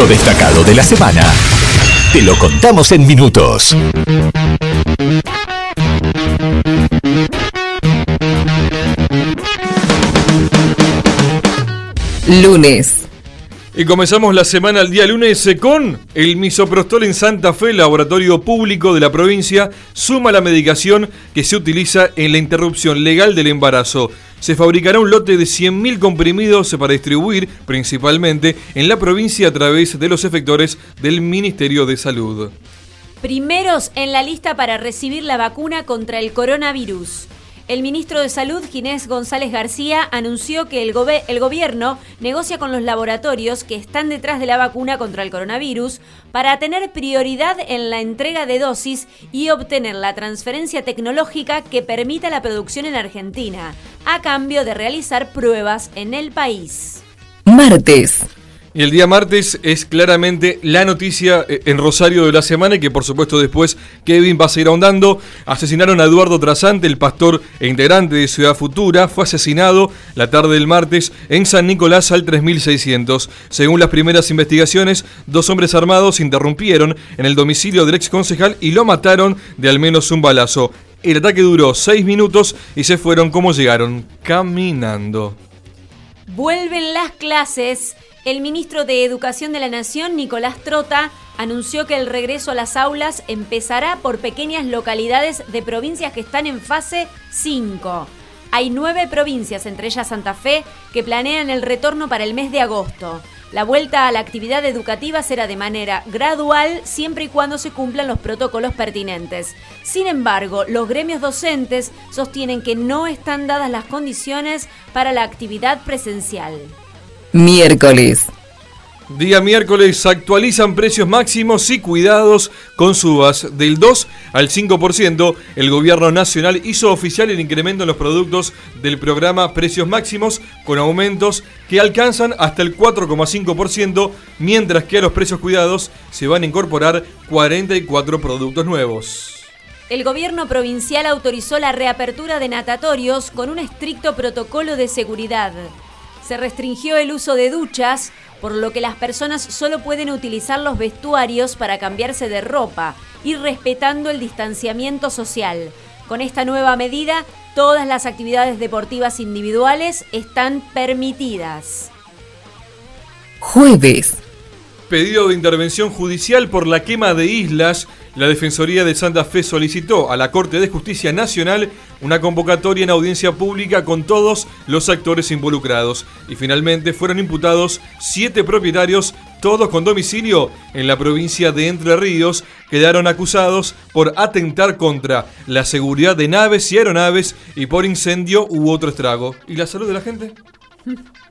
Lo destacado de la semana. Te lo contamos en minutos. Lunes. Y comenzamos la semana el día lunes con el misoprostol en Santa Fe, laboratorio público de la provincia, suma la medicación que se utiliza en la interrupción legal del embarazo. Se fabricará un lote de 100.000 comprimidos para distribuir principalmente en la provincia a través de los efectores del Ministerio de Salud. Primeros en la lista para recibir la vacuna contra el coronavirus. El ministro de Salud, Ginés González García, anunció que el, gobierno negocia con los laboratorios que están detrás de la vacuna contra el coronavirus para tener prioridad en la entrega de dosis y obtener la transferencia tecnológica que permita la producción en Argentina, a cambio de realizar pruebas en el país. Martes. Y el día martes es claramente la noticia eh, en Rosario de la semana y que por supuesto después Kevin va a seguir ahondando. Asesinaron a Eduardo Trasante, el pastor e integrante de Ciudad Futura. Fue asesinado la tarde del martes en San Nicolás al 3600. Según las primeras investigaciones, dos hombres armados interrumpieron en el domicilio del ex concejal y lo mataron de al menos un balazo. El ataque duró seis minutos y se fueron como llegaron, caminando. Vuelven las clases. El ministro de Educación de la Nación, Nicolás Trota, anunció que el regreso a las aulas empezará por pequeñas localidades de provincias que están en fase 5. Hay nueve provincias, entre ellas Santa Fe, que planean el retorno para el mes de agosto. La vuelta a la actividad educativa será de manera gradual siempre y cuando se cumplan los protocolos pertinentes. Sin embargo, los gremios docentes sostienen que no están dadas las condiciones para la actividad presencial. Miércoles. Día miércoles actualizan precios máximos y cuidados con subas del 2 al 5%. El gobierno nacional hizo oficial el incremento en los productos del programa Precios Máximos con aumentos que alcanzan hasta el 4,5%, mientras que a los precios cuidados se van a incorporar 44 productos nuevos. El gobierno provincial autorizó la reapertura de natatorios con un estricto protocolo de seguridad. Se restringió el uso de duchas, por lo que las personas solo pueden utilizar los vestuarios para cambiarse de ropa y respetando el distanciamiento social. Con esta nueva medida, todas las actividades deportivas individuales están permitidas. Jueves. Pedido de intervención judicial por la quema de islas la Defensoría de Santa Fe solicitó a la Corte de Justicia Nacional una convocatoria en audiencia pública con todos los actores involucrados y finalmente fueron imputados siete propietarios, todos con domicilio en la provincia de Entre Ríos, quedaron acusados por atentar contra la seguridad de naves y aeronaves y por incendio u otro estrago. ¿Y la salud de la gente?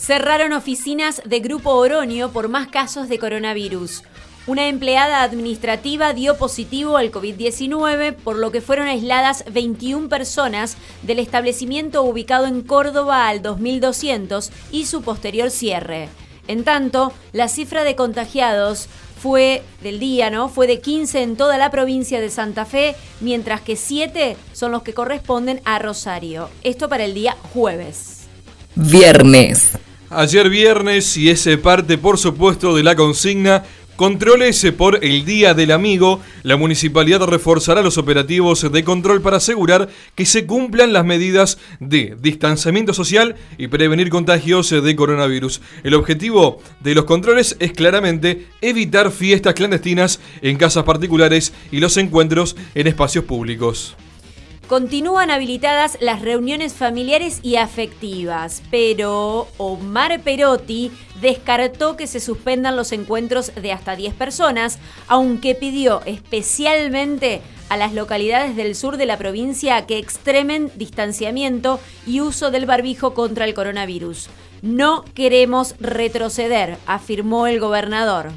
Cerraron oficinas de Grupo Oronio por más casos de coronavirus. Una empleada administrativa dio positivo al COVID-19, por lo que fueron aisladas 21 personas del establecimiento ubicado en Córdoba al 2200 y su posterior cierre. En tanto, la cifra de contagiados fue del día, ¿no? Fue de 15 en toda la provincia de Santa Fe, mientras que 7 son los que corresponden a Rosario. Esto para el día jueves. Viernes. Ayer viernes, y ese parte por supuesto de la consigna, Controles por el Día del Amigo. La municipalidad reforzará los operativos de control para asegurar que se cumplan las medidas de distanciamiento social y prevenir contagios de coronavirus. El objetivo de los controles es claramente evitar fiestas clandestinas en casas particulares y los encuentros en espacios públicos. Continúan habilitadas las reuniones familiares y afectivas, pero Omar Perotti descartó que se suspendan los encuentros de hasta 10 personas, aunque pidió especialmente a las localidades del sur de la provincia que extremen distanciamiento y uso del barbijo contra el coronavirus. No queremos retroceder, afirmó el gobernador.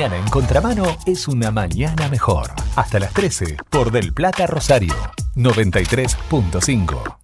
Mañana en contramano es una mañana mejor. Hasta las 13 por Del Plata Rosario 93.5.